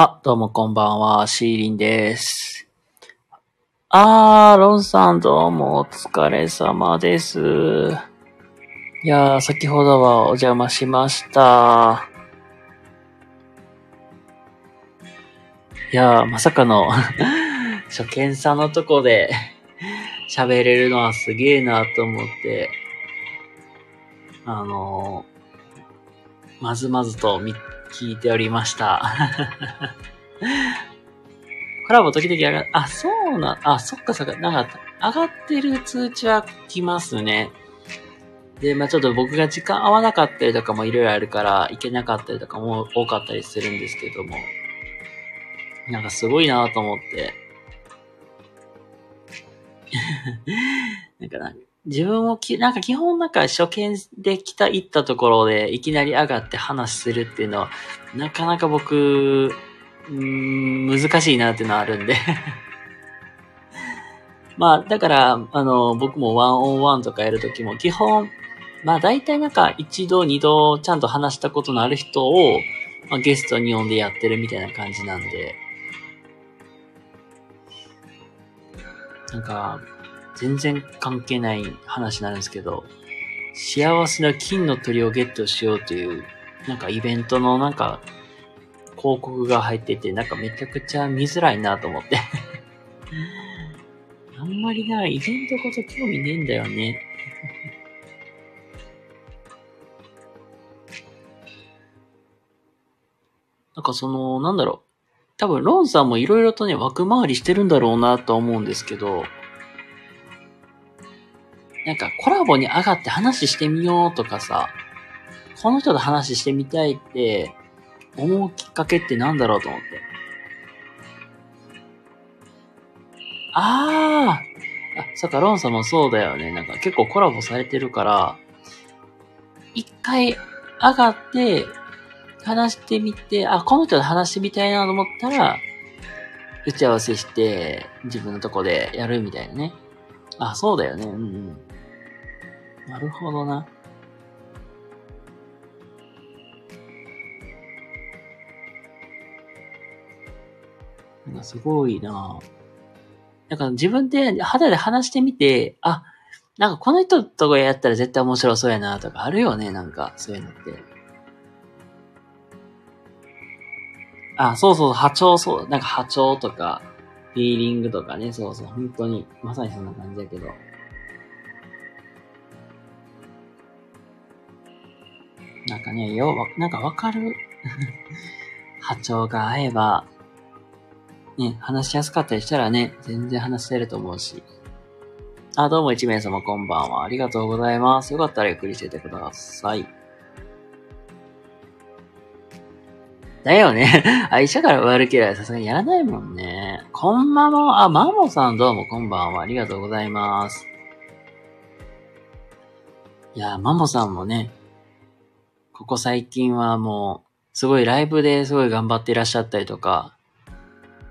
あ、どうもこんばんは、シーリンです。あー、ロンさんどうもお疲れ様です。いやー、先ほどはお邪魔しました。いやー、まさかの 初見さんのとこで 喋れるのはすげーなと思って、あのー、まずまずと見聞いておりました。コラボ時々上があ、そうな、あ、そっかそっか、なんか、上がってる通知は来ますね。で、まあちょっと僕が時間合わなかったりとかもいろいろあるから、行けなかったりとかも多かったりするんですけども、なんかすごいなと思って。なんかな、自分もき、なんか基本なんか初見で来た、行ったところでいきなり上がって話するっていうのは、なかなか僕、うん、難しいなっていうのはあるんで。まあ、だから、あの、僕もワンオンワンとかやるときも基本、まあ大体なんか一度二度ちゃんと話したことのある人を、まあ、ゲストに呼んでやってるみたいな感じなんで、なんか、全然関係ない話なんですけど、幸せな金の鳥をゲットしようという、なんかイベントのなんか、広告が入ってて、なんかめちゃくちゃ見づらいなと思って。あんまりな、イベントこと興味ねえんだよね。なんかその、なんだろう。多分、ロンさんもいろいろとね、枠回りしてるんだろうなとは思うんですけど、なんかコラボに上がって話してみようとかさ、この人と話してみたいって思うきっかけってなんだろうと思って。あーあ、そっか、ロンさんもそうだよね。なんか結構コラボされてるから、一回上がって、話してみて、あ、この人と話してみたいなと思ったら、打ち合わせして、自分のとこでやるみたいなね。あ、そうだよね。うんうん。なるほどな。なんかすごいななんか自分で肌で話してみて、あ、なんかこの人とやったら絶対面白そうやなとかあるよね、なんかそういうのって。あ、そうそう、波長、そう、なんか波長とか、フィーリングとかね、そうそう、本当に、まさにそんな感じだけど。かね、よう、なんかわかる？波長が合えば、ね、話しやすかったりしたらね、全然話せると思うし。あ、どうも一名様こんばんは。ありがとうございます。よかったらゆっくりしててください。だよね。愛車から悪ければさすがにやらないもんね。こんばんは。あ、マモさんどうもこんばんは。ありがとうございます。いや、マモさんもね、ここ最近はもう、すごいライブですごい頑張っていらっしゃったりとか、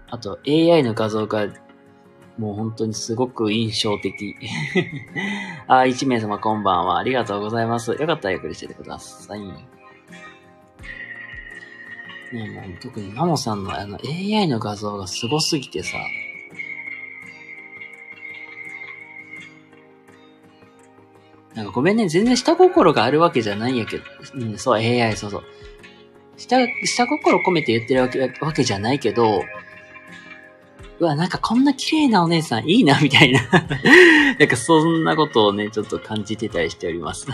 あと AI の画像がもう本当にすごく印象的。あ、一名様こんばんは。ありがとうございます。よかったらゆっくりしててください。ねもう特にマモさんのあの AI の画像がすごすぎてさ、なんかごめんね、全然下心があるわけじゃないんやけど、うん、そう、AI、そうそう。下、下心込めて言ってるわけわけじゃないけど、うわ、なんかこんな綺麗なお姉さんいいな、みたいな。なんかそんなことをね、ちょっと感じてたりしております。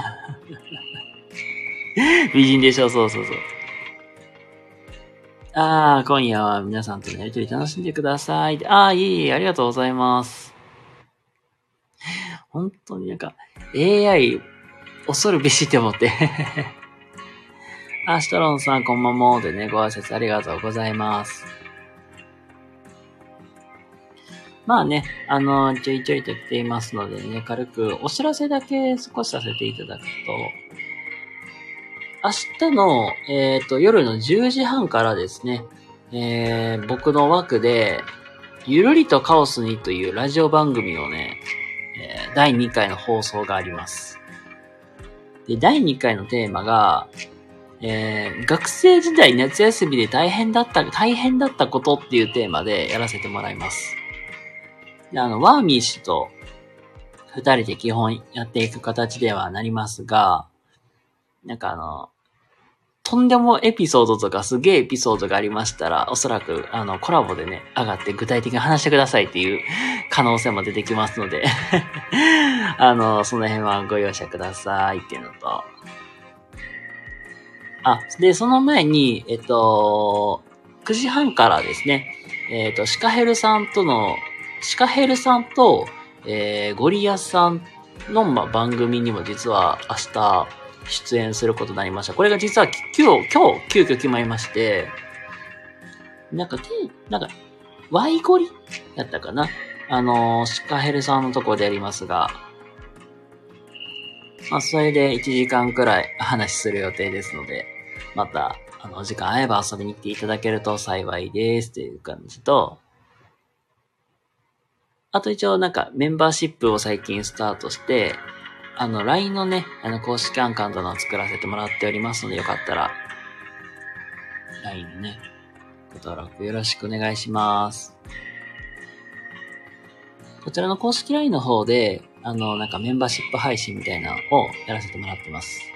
美人でしょ、そうそうそう。ああ、今夜は皆さんとのやりとり楽しんでください。ああ、いいえ、ありがとうございます。本当になんか、AI、恐るべしって思って。あ、シトロンさん、こんばんも。でね、ご挨拶ありがとうございます。まあね、あの、ちょいちょいと来ていますのでね、軽くお知らせだけ少しさせていただくと、明日の、えっ、と、夜の10時半からですね、えー、僕の枠で、ゆるりとカオスにというラジオ番組をね、第2回の放送があります。で、第2回のテーマが、えー、学生時代夏休みで大変だった、大変だったことっていうテーマでやらせてもらいます。であの、ワーミー氏と二人で基本やっていく形ではなりますが、なんかあの、とんでもエピソードとかすげえエピソードがありましたら、おそらくあのコラボでね、上がって具体的に話してくださいっていう可能性も出てきますので あの、その辺はご容赦くださいっていうのと、あ、で、その前に、えっと、9時半からですね、えっと、シカヘルさんとの、シカヘルさんと、えー、ゴリアさんの、ま、番組にも実は明日出演することになりました。これが実は今日、今日、急遽決まりまして、なんか、なんか、ワイゴリやったかな？あの、シカヘルさんのところでやりますが、まあ、それで1時間くらい 話する予定ですので、また、あの、時間合えば遊びに来ていただけると幸いですっていう感じと、あと一応なんかメンバーシップを最近スタートして、あの、LINE のね、あの、公式アンカウントの作らせてもらっておりますので、よかったら、LINE のね、ご登録よろしくお願いします。こちらの公式 LINE の方で、あの、なんかメンバーシップ配信みたいなのをやらせてもらってます。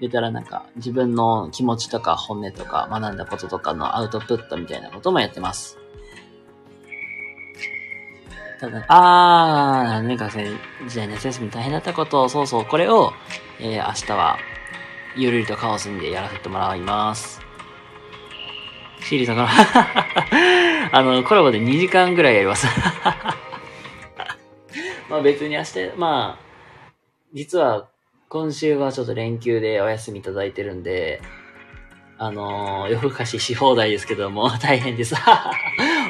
言ったらなんか自分の気持ちとか本音とか学んだこととかのアウトプットみたいなこともやってます。ただ、あー、年間生時代夏休み大変だったことを、そうそう、これを、えー、明日は、ゆるりとカオスにでやらせてもらいます。シーリーさんから あの、コラボで2時間ぐらいやります まあ別に明日、まあ、実は今週はちょっと連休でお休みいただいてるんで、あのー、夜更かしし放題ですけども、大変です。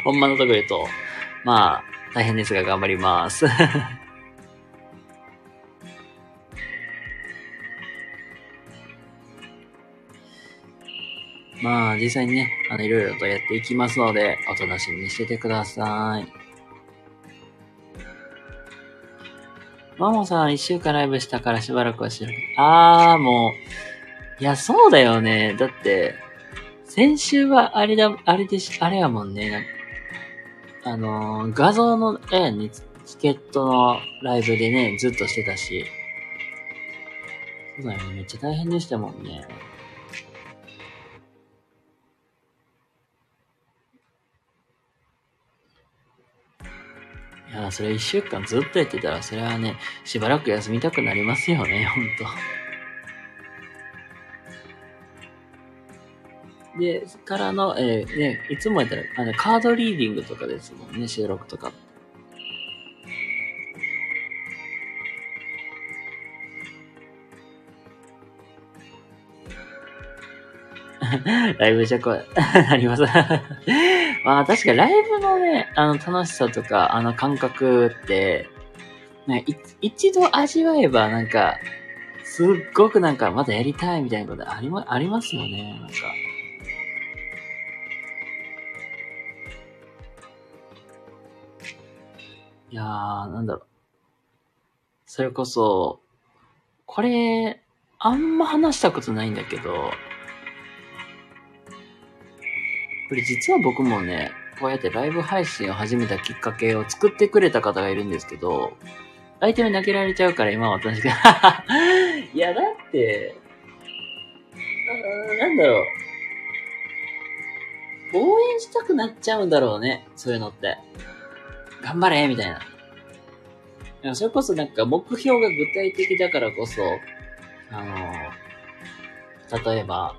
ほんまのとこ言うと、まあ、大変ですが頑張ります。まあ、実際にね、あの、いろいろとやっていきますので、お楽しみにしててください。マモさん、一週間ライブしたからしばらくは知らない。あー、もう、いや、そうだよね。だって、先週はあれだ、あれでし、あれやもんね。あのー、画像の、えね、チケットのライブでね、ずっとしてたし。そうだよね、めっちゃ大変でしたもんね。いや、それ一週間ずっとやってたら、それはね、しばらく休みたくなりますよね、ほんと。で、からの、えー、ね、いつもやったら、あの、カードリーディングとかですもんね、収録とか。ライブじゃこう、なります。まあ確かライブのね、あの楽しさとか、あの感覚って、ね、一度味わえばなんか、すっごくなんかまだやりたいみたいなことありま、ありますよね、なんか。いやー、なんだろう。それこそ、これ、あんま話したことないんだけど、これ実は僕もね、こうやってライブ配信を始めたきっかけを作ってくれた方がいるんですけど、相手に投げられちゃうから今は私が いや、だって、なんだろう。応援したくなっちゃうんだろうね。そういうのって。頑張れみたいな。それこそなんか目標が具体的だからこそ、あの、例えば、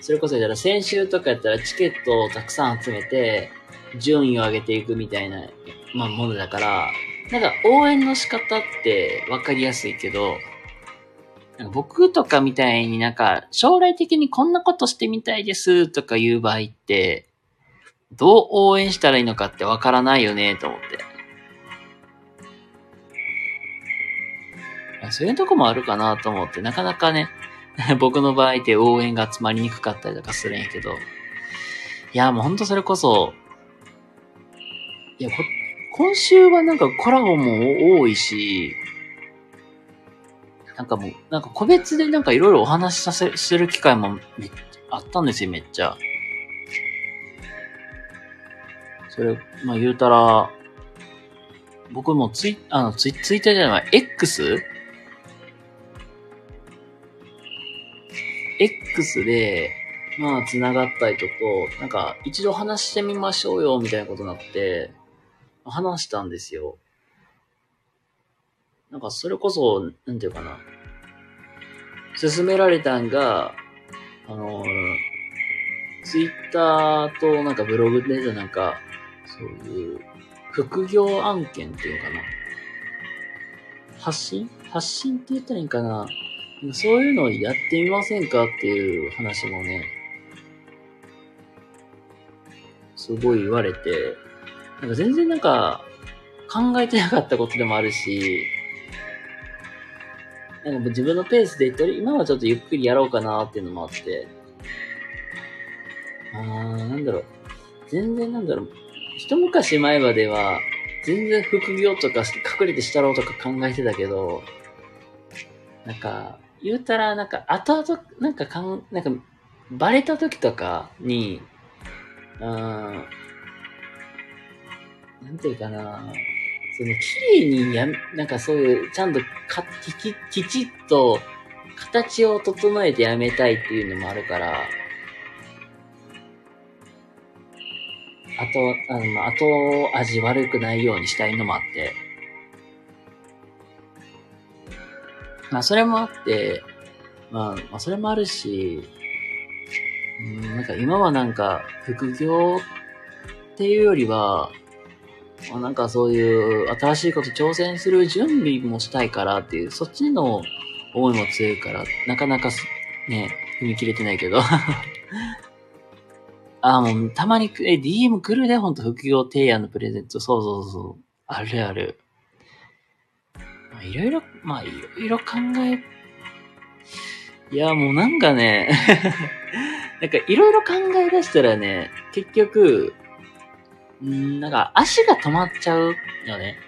それこそ言ったら先週とかやったらチケットをたくさん集めて、順位を上げていくみたいな、まあ、ものだから、なんか応援の仕方って分かりやすいけど、僕とかみたいになんか将来的にこんなことしてみたいですとか言う場合って、どう応援したらいいのかってわからないよね、と思って。そういうとこもあるかなと思って、なかなかね、僕の場合って応援が集まりにくかったりとかするんやけど、いや、もうほんとそれこそ、いや、こ今週はなんかコラボも多いし、なんかもう、なんか個別でなんかいろいろお話しさせ、する機会もめっあったんですよ、めっちゃ。それ、まあ言うたら、僕もツイ、あの、ツイ、ツイッターじゃない、X? X で、まあ、繋がったりとと、なんか、一度話してみましょうよ、みたいなことになって、話したんですよ。なんか、それこそ、なんていうかな。勧められたんが、あのツイッターとなんかブログでなんか、そういう、副業案件っていうのかな。発信？発信って言ったらいいんかな。そういうのをやってみませんかっていう話もね、すごい言われて、なんか全然なんか考えてなかったことでもあるし、なんか自分のペースでとり、今はちょっとゆっくりやろうかなっていうのもあって、あー、なんだろう。全然なんだろう。一昔前までは、全然副業とか隠れてしたろうとか考えてたけど、なんか、言うたら、なんか、後々、なんかかん、なんか、バレた時とかに、うん、なんていうかな、その、綺麗にや、なんかそういう、ちゃんとか、き、きちっと、形を整えてやめたいっていうのもあるから、あと、あの、後味悪くないようにしたいのもあって、まあ、それもあって、まあ、まあ、それもあるし、うん、なんか今はなんか、副業っていうよりは、まあ、なんかそういう新しいこと挑戦する準備もしたいからっていう、そっちの思いも強いから、なかなかね、踏み切れてないけど。あ、もうたまに、え、DM 来るで、ほんと副業提案のプレゼント。そうそうそう。あるある。まあ、いろいろ、まあ、いろいろ考え、いや、もうなんかね なんかいろいろ考え出したらね、結局、んなんか足が止まっちゃうよね。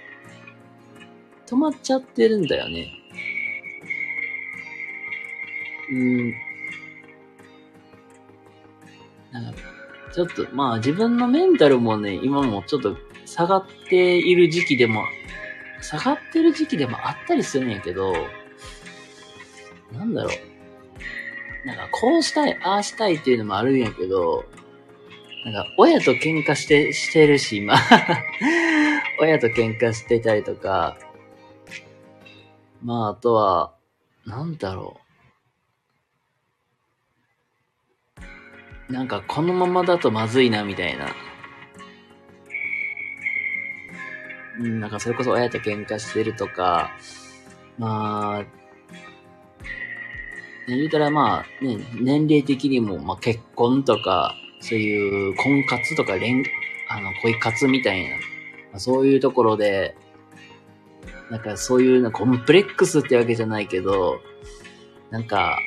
止まっちゃってるんだよね。うん。なんか、ちょっと、まあ自分のメンタルもね、今もちょっと下がっている時期でも下がってる時期でもあったりするんやけど、なんだろう。なんか、こうしたい、ああしたいっていうのもあるんやけど、なんか、親と喧嘩して、してるし、今。親と喧嘩してたりとか、まあ、あとは、なんだろう。なんか、このままだとまずいな、みたいな。うん、なんかそれこそ親と喧嘩してるとか、まあ、言うたらまあ、ね、年齢的にも、まあ結婚とか、そういう婚活とか恋、あの、恋活みたいな、まあ、そういうところで、なんかそういうコンプレックスってわけじゃないけど、なんか、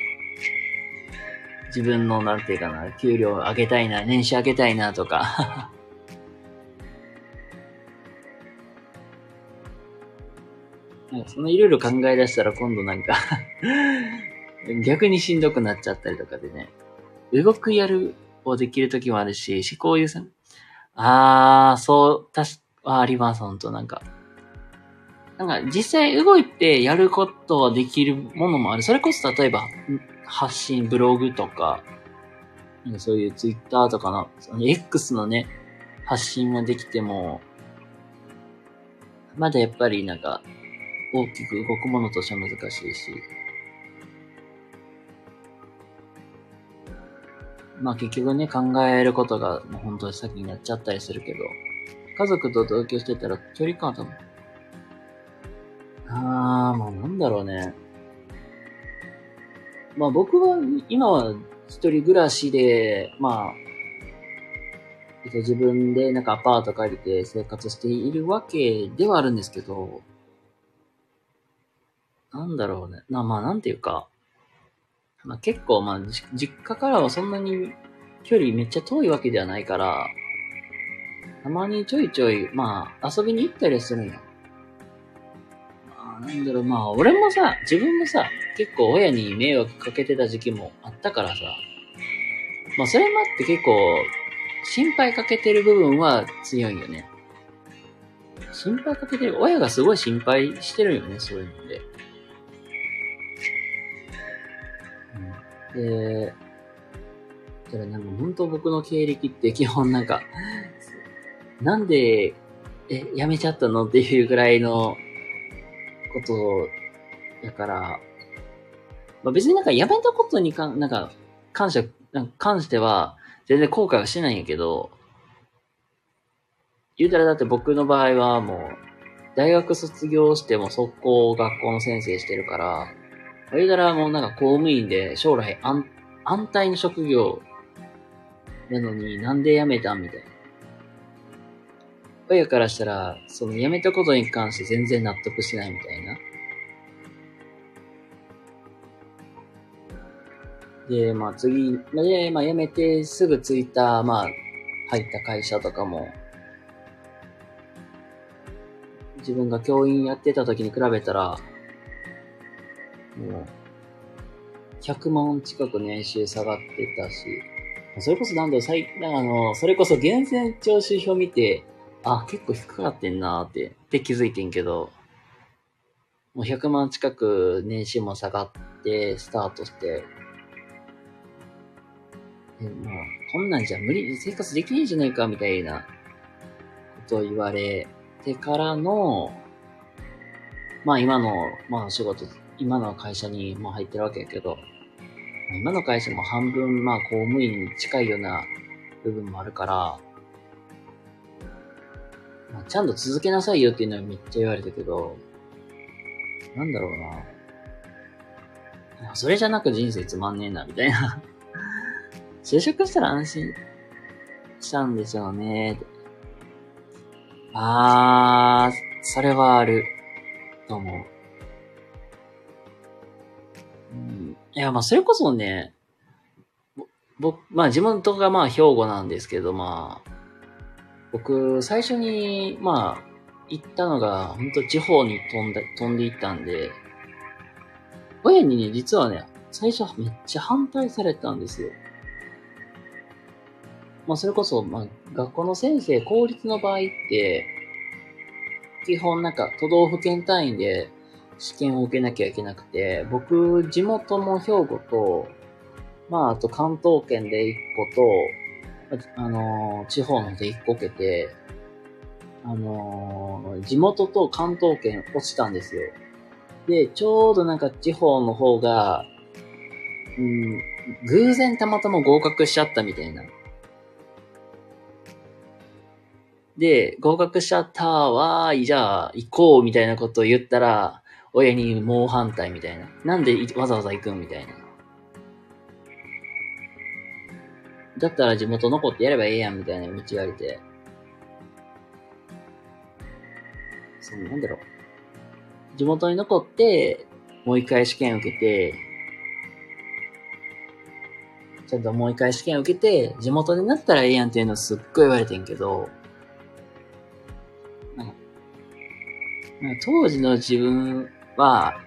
自分の、なんていうかな、給料上げたいな、年収上げたいなとかなんかそのいろいろ考え出したら今度なんか 逆にしんどくなっちゃったりとかでね。動くやるをできる時もあるし、思考優先。あー、そう、たし、あります、ほんと、なんか。なんか、実際動いてやることはできるものもある。それこそ、例えば、発信、ブログとか、なんかそういうツイッターとかの、その X のね、発信はできても、まだやっぱりなんか、大きく動くものとしては難しいし。まあ結局ね、考えることが本当に先になっちゃったりするけど、家族と同居してたら距離感は多分、あー、まあなんだろうね。まあ僕は今は一人暮らしで、まあ、自分でなんかアパート借りて生活しているわけではあるんですけど、なんだろうね。な、まあ、なんていうか、まあ結構、まあ、実家からはそんなに距離めっちゃ遠いわけではないから、たまにちょいちょい、まあ、遊びに行ったりするんよ。なんだろう、まあ、俺もさ、自分もさ、結構親に迷惑かけてた時期もあったからさ、まあ、それもあって結構、心配かけてる部分は強いよね。心配かけてる、親がすごい心配してるよね、そういうので。うん、で、だからなんか本当僕の経歴って基本なんか、なんで、え、辞めちゃったの？っていうぐらいのことやから、まあ、別になんか辞めたことにか、なんか、感謝、なんか関しては、全然後悔はしないんやけど、言うたらだって僕の場合はもう、大学卒業しても速攻学校の先生してるから、言うたらもうなんか公務員で将来安安泰の職業なのになんで辞めたみたいな。親からしたら、その辞めたことに関して全然納得しないみたいな。で、まあ次、で、まあ辞めてすぐ着いた、まあ、入った会社とかも、自分が教員やってた時に比べたら、もう、100万近く年収下がってたし、それこそなんだろう、最、あの、それこそ源泉徴収票見て、あ、結構低くなってんなーって、って気づいてんけど、もう100万近く年収も下がって、スタートして、でもう、こんなんじゃ無理、生活できないんじゃないか、みたいなことを言われてからの、まあ今の、まあ仕事、今の会社にも入ってるわけやけど、今の会社も半分、まあ公務員に近いような部分もあるから、ちゃんと続けなさいよっていうのはめっちゃ言われたけど、なんだろうな。それじゃなく人生つまんねえな、みたいな 就職したら安心したんでしょうね。あー、それはある。と思う。うん、いや、まあ、それこそね、僕、まあ、地元がまあ、兵庫なんですけど、まあ、僕、最初に、まあ、行ったのが、本当地方に飛んで、飛んで行ったんで、親にね、実はね、最初めっちゃ反対されたんですよ。まあ、それこそ、まあ、学校の先生、公立の場合って、基本なんか都道府県単位で試験を受けなきゃいけなくて、僕、地元も兵庫と、まあ、あと関東圏で1個と、あの、地方ので一個受けて、あの、地元と関東圏落ちたんですよ。で、ちょうどなんか地方の方が、うん、偶然たまたま合格しちゃったみたいな。で、合格しちゃったわーい、じゃあ行こうみたいなことを言ったら、親に猛反対みたいな。なんでわざわざ行くんみたいな。だったら地元残ってやればええやんみたいな道言われて。その、なんだろう。地元に残って、もう一回試験受けて、ちゃんともう一回試験受けて、地元になったらええやんっていうのすっごい言われてんけど、なんか、当時の自分は、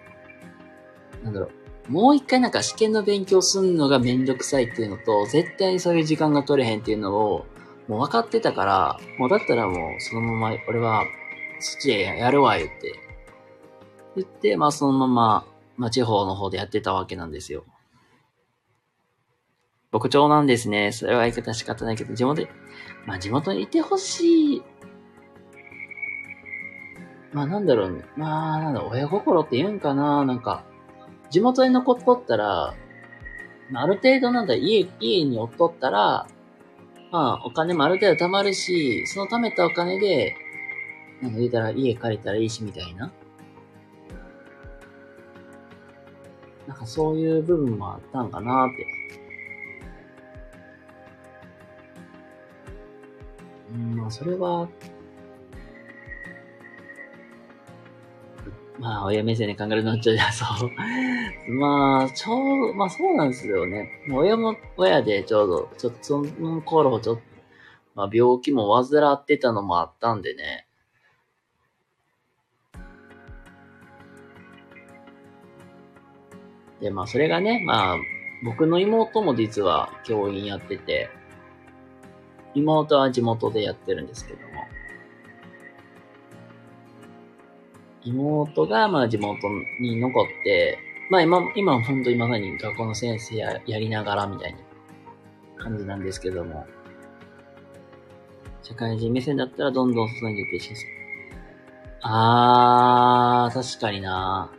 なんだろう、もう一回なんか試験の勉強すんのがめんどくさいっていうのと、絶対にそういう時間が取れへんっていうのを、もう分かってたから、もうだったらもうそのまま、俺は、そっちでやるわ、言って。言って、まあそのまま、まあ地方の方でやってたわけなんですよ。牧長なんですね。それは言い方仕方ないけど、地元でまあ地元にいてほしい。まあなんだろうね。まあなんだ、親心って言うんかななんか、地元に残っとったら、ある程度なんだ、家、家におっとったら、まあ、お金もある程度貯まるし、その貯めたお金で、なんか言うたら家借りたらいいし、みたいな。なんかそういう部分もあったんかなって。うん、まあそれは、まあ、親目線で考えるのちょっと、そう。まあ、ちょう、まあそうなんですよね。親も親でちょうど、ちょっとその頃、ちょっと、まあ病気も患ってたのもあったんでね。で、まあそれがね、まあ僕の妹も実は教員やってて、妹は地元でやってるんですけども、妹がまあ地元に残って、まあ今、今本当にまさに学校の先生ややりながらみたいな感じなんですけども、社会人目線だったらどんどん外に出てしあー、確かにな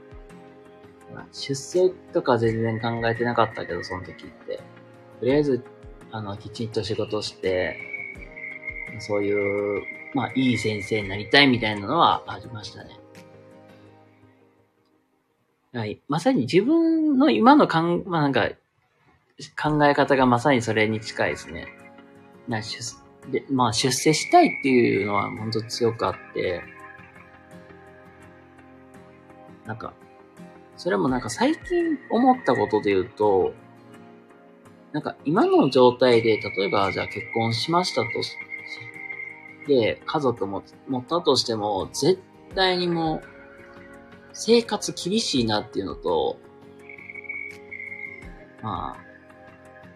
出世とか全然考えてなかったけど、その時って。とりあえず、あの、きちんと仕事して、そういう、まあ、いい先生になりたいみたいなのはありましたね。はい。まさに自分の今のかん、まあ、なんか、考え方がまさにそれに近いですね。な出で、まあ、出世したいっていうのは本当強くあって、なんか、それもなんか最近思ったことで言うと、なんか今の状態で、例えばじゃあ結婚しましたとし、で、家族も持ったとしても、絶対にもう、生活厳しいなっていうのと、まあ、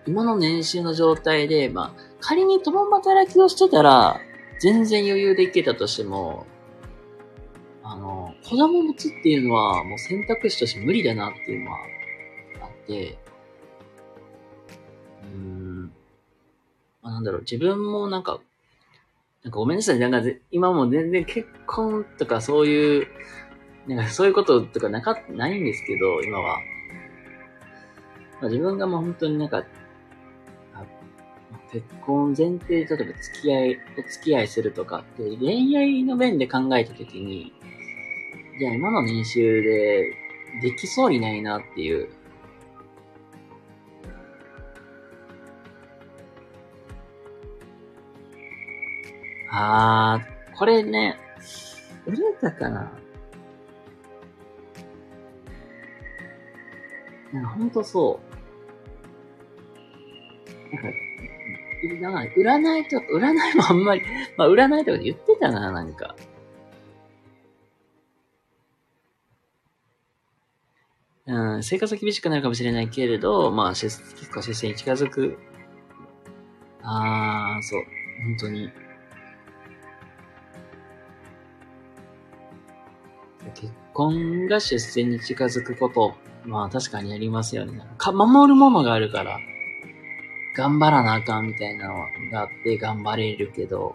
今の年収の状態で、まあ、仮に共働きをしてたら、全然余裕でいけたとしても、あの、子供持つっていうのはもう選択肢として無理だなっていうのはあって、うーん、あ、なんだろう、自分もなんか、なんかごめんなさい、なんか今も全然結婚とかそういう、なんかそういうこととかなか、ないんですけど、今は。まあ、自分がもう本当になんか、結婚前提、例えば付き合い、お付き合いするとかって、恋愛の面で考えたときに、じゃあ今の年収でできそうにないなっていう。あー、これね、売れたかななんかほんとそう。なんか、なんか占いとか、占いもあんまり、まあ占いとか言ってたな、なんか。うん、生活は厳しくなるかもしれないけれど、まあ、結構出世に近づく。ああ、そう。本当に。結婚が出世に近づくこと、まあ確かにありますよね。か、守るものがあるから、頑張らなあかんみたいなのがあって頑張れるけど、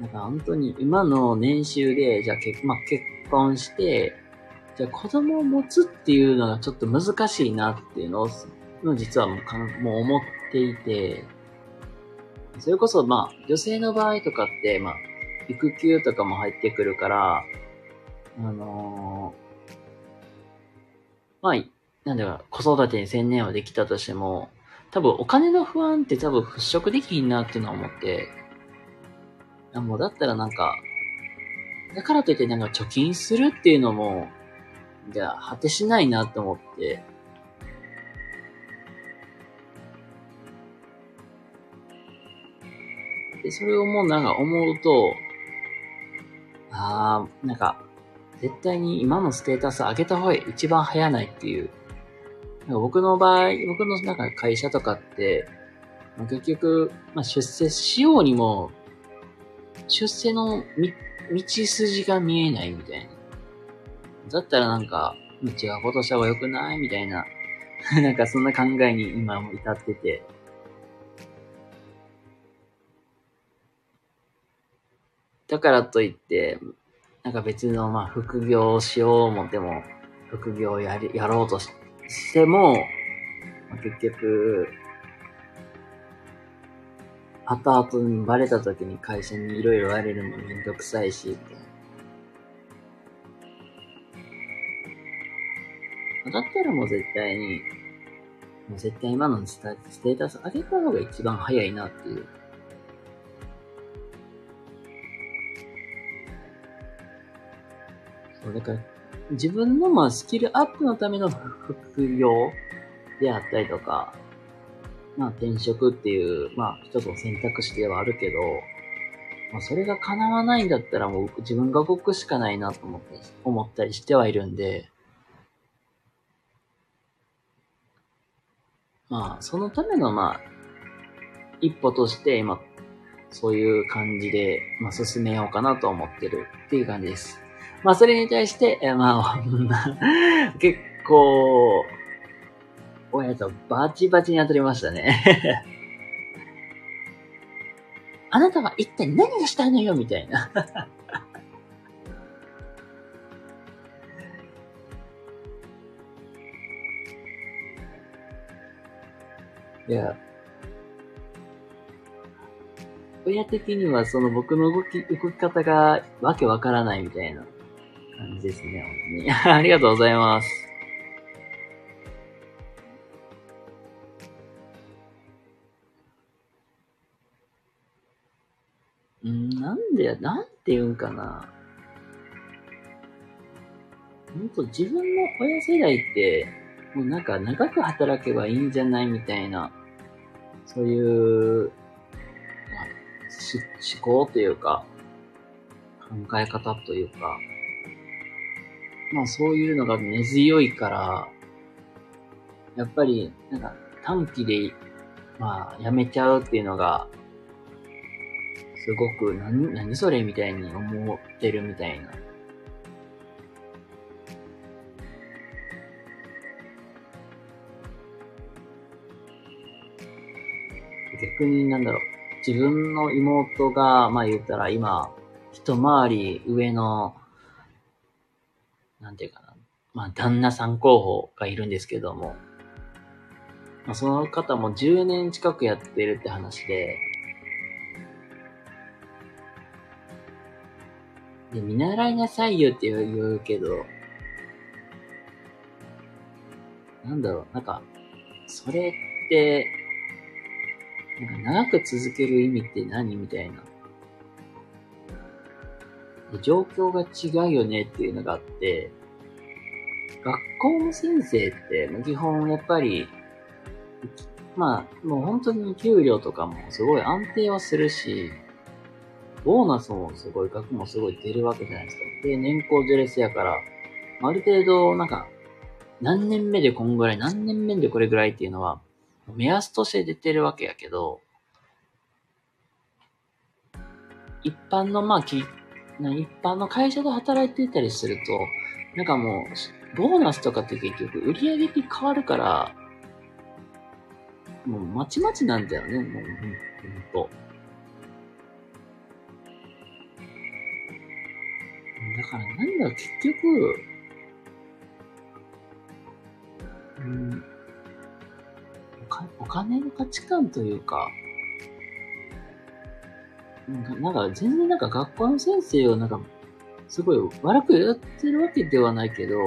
なんか本当に今の年収で、じゃあ結、まあ、結婚して、じゃあ子供を持つっていうのがちょっと難しいなっていうのを、実はもうかもう思っていて、それこそまあ女性の場合とかって、まあ育休とかも入ってくるから、あのー、まあ、なんだか子育てに専念はできたとしても、多分お金の不安って多分払拭できひんなっていうのは思って、あもうだったらなんか、だからといってなんか貯金するっていうのも、じゃあ果てしないなと思って、で、それをもうなんか思うと、ああ、なんか、絶対に今のステータス上げた方が一番早ないっていう。なんか僕の場合、僕のなんか会社とかって、結局、まあ、出世しようにも、出世のみ道筋が見えないみたいな。だったらなんか、道がことした方が良くない？みたいな。なんかそんな考えに今も至ってて。だからといって、なんか別の、まあ、副業をしようもでも、副業をやり、やろうとししても、まあ、結局、後々にバレた時に会社にいろいろ言われるのめんどくさいし、だったらもう絶対に、もう絶対今のステータス上げた方が一番早いなっていう。だから、自分のまあスキルアップのための副業であったりとか、まあ転職っていう、まあ一つの選択肢ではあるけど、まあ、それが叶わないんだったらもう自分が動くしかないなと思って、思ったりしてはいるんで、まあ、そのための、まあ、一歩として今、そういう感じで、まあ、進めようかなと思ってるっていう感じです。まあ、それに対して、えまあ、結構、親とバチバチに当たりましたね。あなたは一体何がしたいのよみたいな。いや、親的にはその僕の動き、動き方がわけわからないみたいな。感じですね、本当に。ありがとうございます。んなんで、なんて言うんかな。ほんと自分の親世代って、もうなんか長く働けばいいんじゃないみたいな、そういう、思考というか、考え方というか、まあそういうのが根強いから、やっぱり、なんか短期で、まあ、やめちゃうっていうのが、すごく、何、何それみたいに思ってるみたいな。逆になんだろう、自分の妹が、まあ言ったら今、一回り上の、なんていうかな、まあ旦那さん候補がいるんですけども、まあ、その方も10年近くやってるって話で、で、見習いなさいよって言うけど、なんだろう、なんか、それって、なんか長く続ける意味って何みたいな。状況が違うよねっていうのがあって、学校の先生って、基本やっぱり、まあ、もう本当に給料とかもすごい安定はするし、ボーナスもすごい、額もすごい出るわけじゃないですか。で、年功序列やから、ある程度、なんか、何年目でこんぐらい、何年目でこれぐらいっていうのは、目安として出てるわけやけど、一般の、まあ、き、一般の会社で働いていたりすると、なんかもう、ボーナスとかって結局、売り上げって変わるから、もう、まちまちなんだよね、もう、ほんと。だからなんだ、結局、うん、お金の価値観というか、なんか、なんか全然なんか学校の先生をなんか、すごい悪くやってるわけではないけど、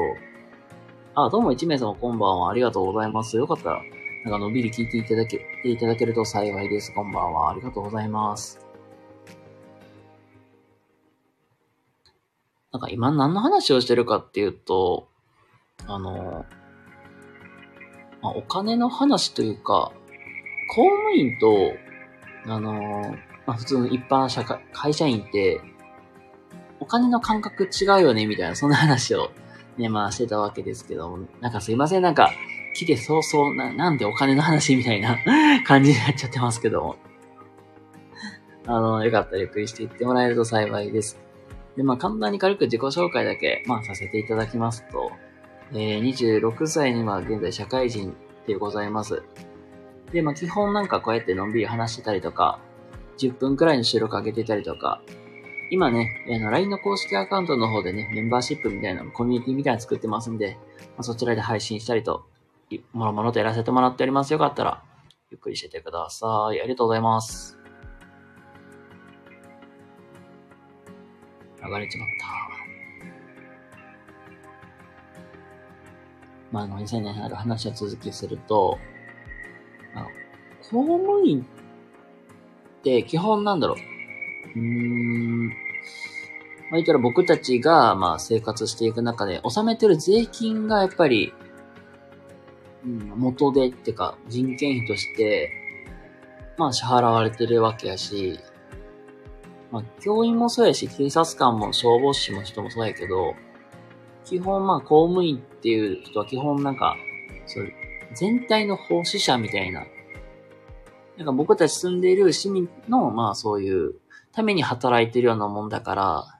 あ、どうも一名様こんばんは。ありがとうございます。よかったら、なんかのんびり聞いていただけ、ていただけると幸いです。こんばんは。ありがとうございます。なんか今何の話をしてるかっていうと、あの、まあ、お金の話というか、公務員と、あの、まあ、普通の一般社会、会社員って、お金の感覚違うよね、みたいな、そんな話をね、まあしてたわけですけども、なんかすいません、なんか、来て早々な、なんでお金の話みたいな 感じになっちゃってますけども。あの、よかったらゆっくりしていってもらえると幸いです。で、まあ、簡単に軽く自己紹介だけ、まあ、させていただきますと、えー、26歳には現在社会人でございます。で、まあ、基本なんかこうやってのんびり話してたりとか、10分くらいの収録上げてたりとか、今ね、あの、LINE の公式アカウントの方でね、メンバーシップみたいな、コミュニティみたいなの作ってますんで、まあ、そちらで配信したりと、もろもろとやらせてもらっております。よかったら、ゆっくりしててください。ありがとうございます。流れちまった。まあ、あの、2000年ある話は続きすると、あの、公務員って基本なんだろう。うーん。まあ、言ったら僕たちが、まあ、生活していく中で、納めてる税金がやっぱり、うん、元でってか、人件費として、まあ、支払われてるわけやし、まあ、教員もそうやし、警察官も消防士も人もそうやけど、基本まあ公務員っていう人は基本なんか、そう全体の奉仕者みたいな。なんか僕たち住んでいる市民の、まあそういうために働いてるようなもんだから、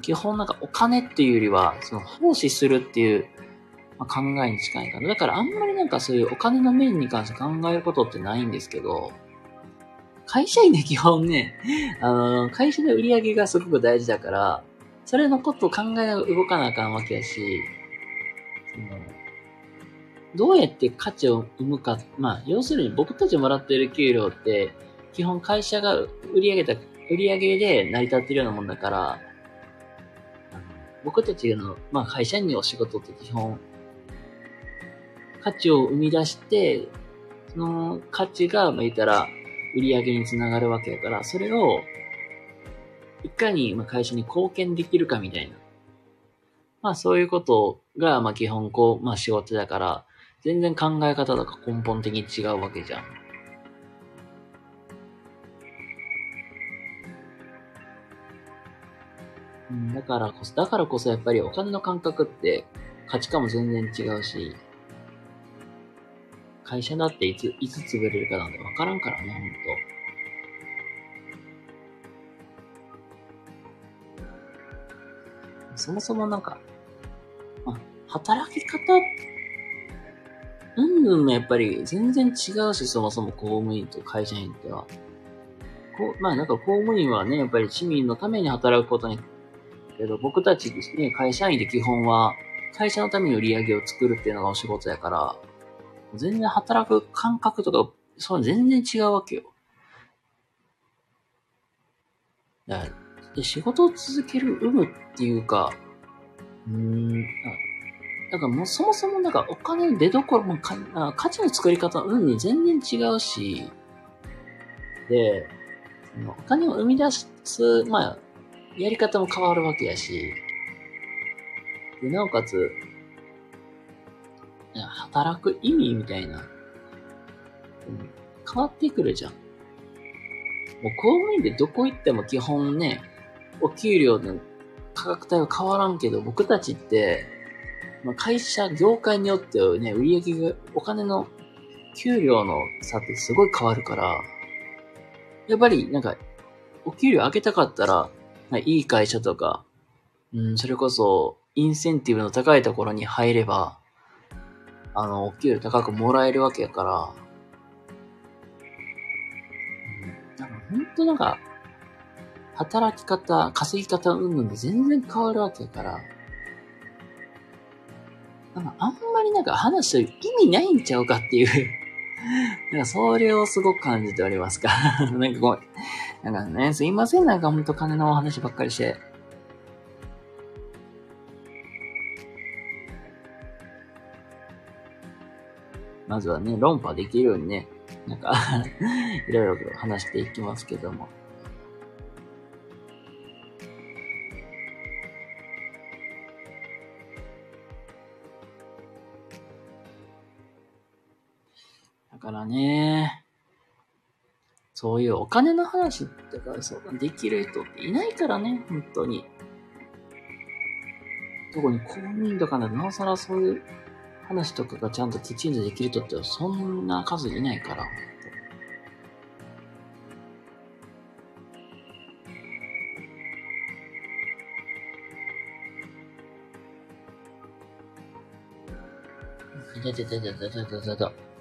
基本なんかお金っていうよりは、その奉仕するっていうま考えに近いかな。だからあんまりなんかそういうお金の面に関して考えることってないんですけど、会社員で基本ね、あの、会社で売り上げがすごく大事だから、それのことを考えが動かなあかんわけやし、そのどうやって価値を生むか、まあ、要するに僕たちもらっている給料って、基本会社が売り上げた、売り上げで成り立っているようなもんだから、僕たちの、まあ、会社にお仕事って基本、価値を生み出して、その価値が、まあ、言ったら、売り上げにつながるわけやから、それを、いかにまあ会社に貢献できるかみたいな。まあそういうことが、まあ基本こう、まあ仕事だから、全然考え方とか根本的に違うわけじゃん。うん、だからこそ、だからこそやっぱりお金の感覚って価値観も全然違うし、会社だっていつ、いつ潰れるかなんてわからんからね、ほんと。そもそもなんか、あ、働き方、うんうんもやっぱり全然違うし、そもそも公務員と会社員っては。こまあなんか公務員はね、やっぱり市民のために働くことに、けど僕たちですね、会社員で基本は会社のために売り上げを作るっていうのがお仕事やから、全然働く感覚とか、そう全然違うわけよ。だからで、仕事を続ける有無っていうか、うーん、なんかもうそもそもなんかお金の出所もか価値の作り方、うんに全然違うし、で、お金を生み出す、まあ、やり方も変わるわけやし、で、なおかつ、働く意味みたいな、うん、変わってくるじゃん。もう公務員でどこ行っても基本ね、お給料の価格帯は変わらんけど、僕たちって、まあ、会社、業界によってはね、売上が、お金の給料の差ってすごい変わるから、やっぱりなんか、お給料上げたかったら、いい会社とか、うん、それこそ、インセンティブの高いところに入れば、あの、お給料高くもらえるわけやから、うん、なんか本当なんか、働き方、稼ぎ方うんぬん全然変わるわけやから、なんかあんまりなんか話してる意味ないんちゃうかっていう なんかそれをすごく感じておりますか なんかごめん。なんかね、すいません、なんかほんと金のお話ばっかりして。まずはね、論破できるようにね、なんか いろいろ話していきますけども。からね。そういうお金の話とか、そうできる人っていないからね、本当に。特に公務員とかななおさらそういう話とかがちゃんときちんとできる人ってそんな数いないから。だだだだだだだだ。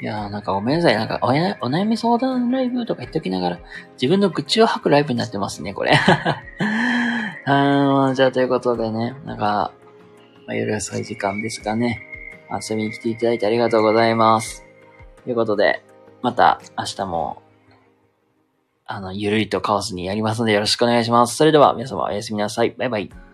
いやーなんかごめんなさい。なんかお悩み相談ライブとか言っときながら、自分の愚痴を吐くライブになってますね、これ。は あじゃあということでね、なんか、まあ、夜遅い時間ですかね。遊びに来ていただいてありがとうございます。ということで、また明日も、あの、ゆるいとカオスにやりますのでよろしくお願いします。それでは皆様おやすみなさい。バイバイ。